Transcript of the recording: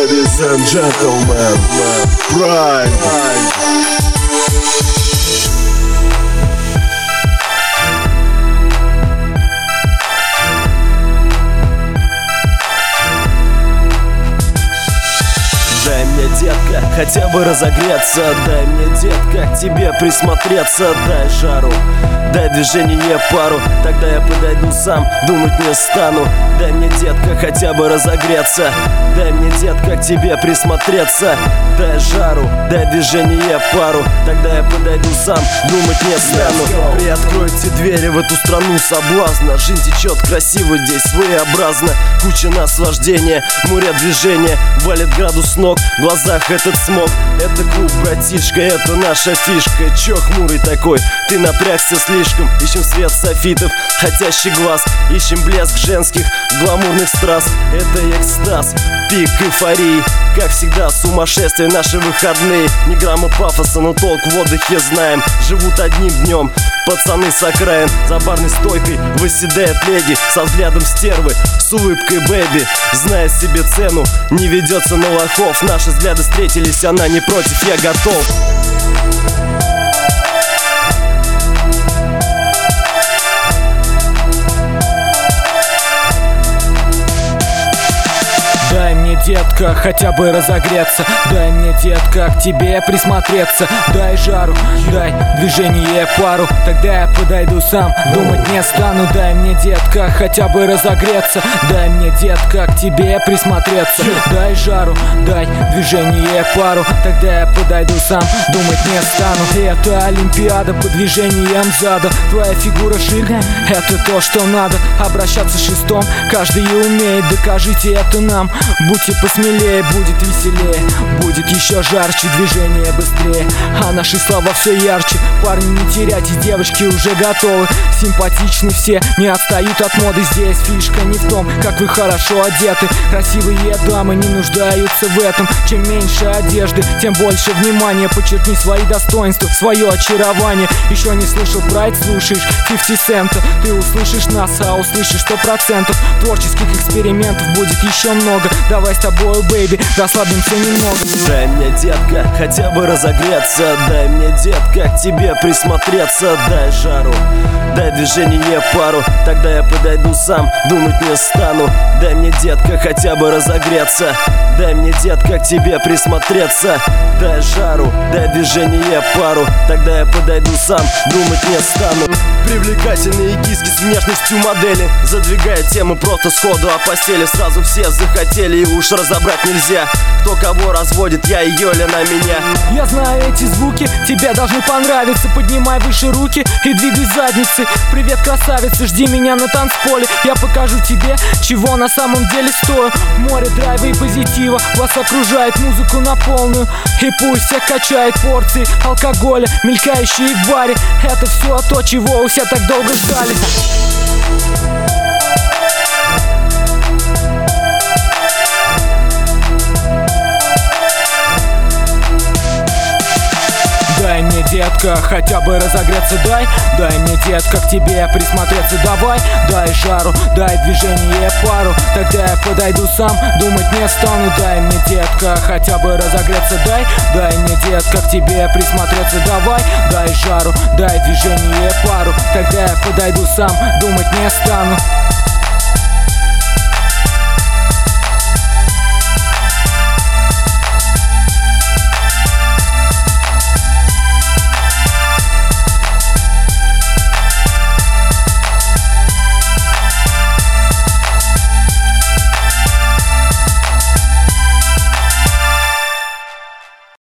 Ladies and gentlemen, Prime. Хотя бы разогреться. Дай мне, детка, к тебе присмотреться. Дай жару, дай движение пару. Тогда я подойду сам, думать не стану. Дай мне, детка, хотя бы разогреться. Дай мне, детка, к тебе присмотреться. Дай жару, дай движение пару. Тогда я подойду сам, думать не стану. Приоткройте двери в эту страну соблазна. Жизнь течет красиво здесь, своеобразно. Куча наслаждения, море движения Валит градус ног, в глазах этот смог. Это клуб, братишка, это наша фишка. Чё хмурый такой, ты напрягся слишком. Ищем свет софитов, хотящий глаз. Ищем блеск женских, гламурных страз. Это экстаз, пик эйфории. Как всегда, сумасшествие наши выходные. Ни грамма пафоса, но толк в отдыхе знаем. Живут одним днем, пацаны с окраин За барной стойкой выседает леди Со взглядом стервы, с улыбкой бэби Зная себе цену, не ведется на лохов. Наши взгляды встретились, она не против, я готов детка, хотя бы разогреться. Дай мне, детка, к тебе присмотреться. Дай жару, дай движение пару. Тогда я подойду сам, думать не стану. Дай мне, детка, хотя бы разогреться. Дай мне, детка, к тебе присмотреться. Дай жару, дай движение пару. Тогда я подойду сам, думать не стану. Это Олимпиада по движениям зада. Твоя фигура шик, это то, что надо. Обращаться шестом, каждый умеет. Докажите это нам, будьте посмелее Будет веселее, будет еще жарче Движение быстрее, а наши слова все ярче Парни, не теряйте, девочки уже готовы. Симпатичны все, не отстают от моды. Здесь фишка не в том, как вы хорошо одеты. Красивые дамы не нуждаются в этом. Чем меньше одежды, тем больше внимания. Подчеркни свои достоинства, свое очарование. Еще не слышал Прайд, слушаешь 50 центов Ты услышишь нас, а услышишь сто процентов. Творческих экспериментов будет еще много. Давай с тобой, baby, расслабимся немного. Дай мне, детка, хотя бы разогреться. Дай мне, детка, к тебе присмотреться. Дай жару, дай движение пару. Тогда я подойду сам, думать не стану. Дай мне, детка, хотя бы разогреться. Дай мне, детка, к тебе присмотреться. Дай жару, дай движение пару. Тогда я подойду сам, думать не стану Привлекательные киски с внешностью модели. Задвигая темы просто сходу о постели Сразу все захотели и уж разобрать нельзя. Кто кого разводит, я ее или на меня. Я знаю эти звуки, тебе должны понравиться. Поднимай выше руки и двигай задницей Привет, красавица, жди меня на танцполе. Я покажу тебе, чего на самом деле стою Море драйва и позитива Вас окружает музыку на полную. И пусть всех качает порции алкоголя Мелькающие в баре. Это все то, чего все так долго ждали детка, хотя бы разогреться дай. Дай мне, детка, к тебе присмотреться. Давай Дай жару, дай движение пару. Тогда я подойду сам, думать не стану. Дай мне, детка, хотя бы разогреться дай. Дай мне, детка, к тебе присмотреться. Давай Дай жару, дай движение пару. Тогда я подойду сам, думать не стану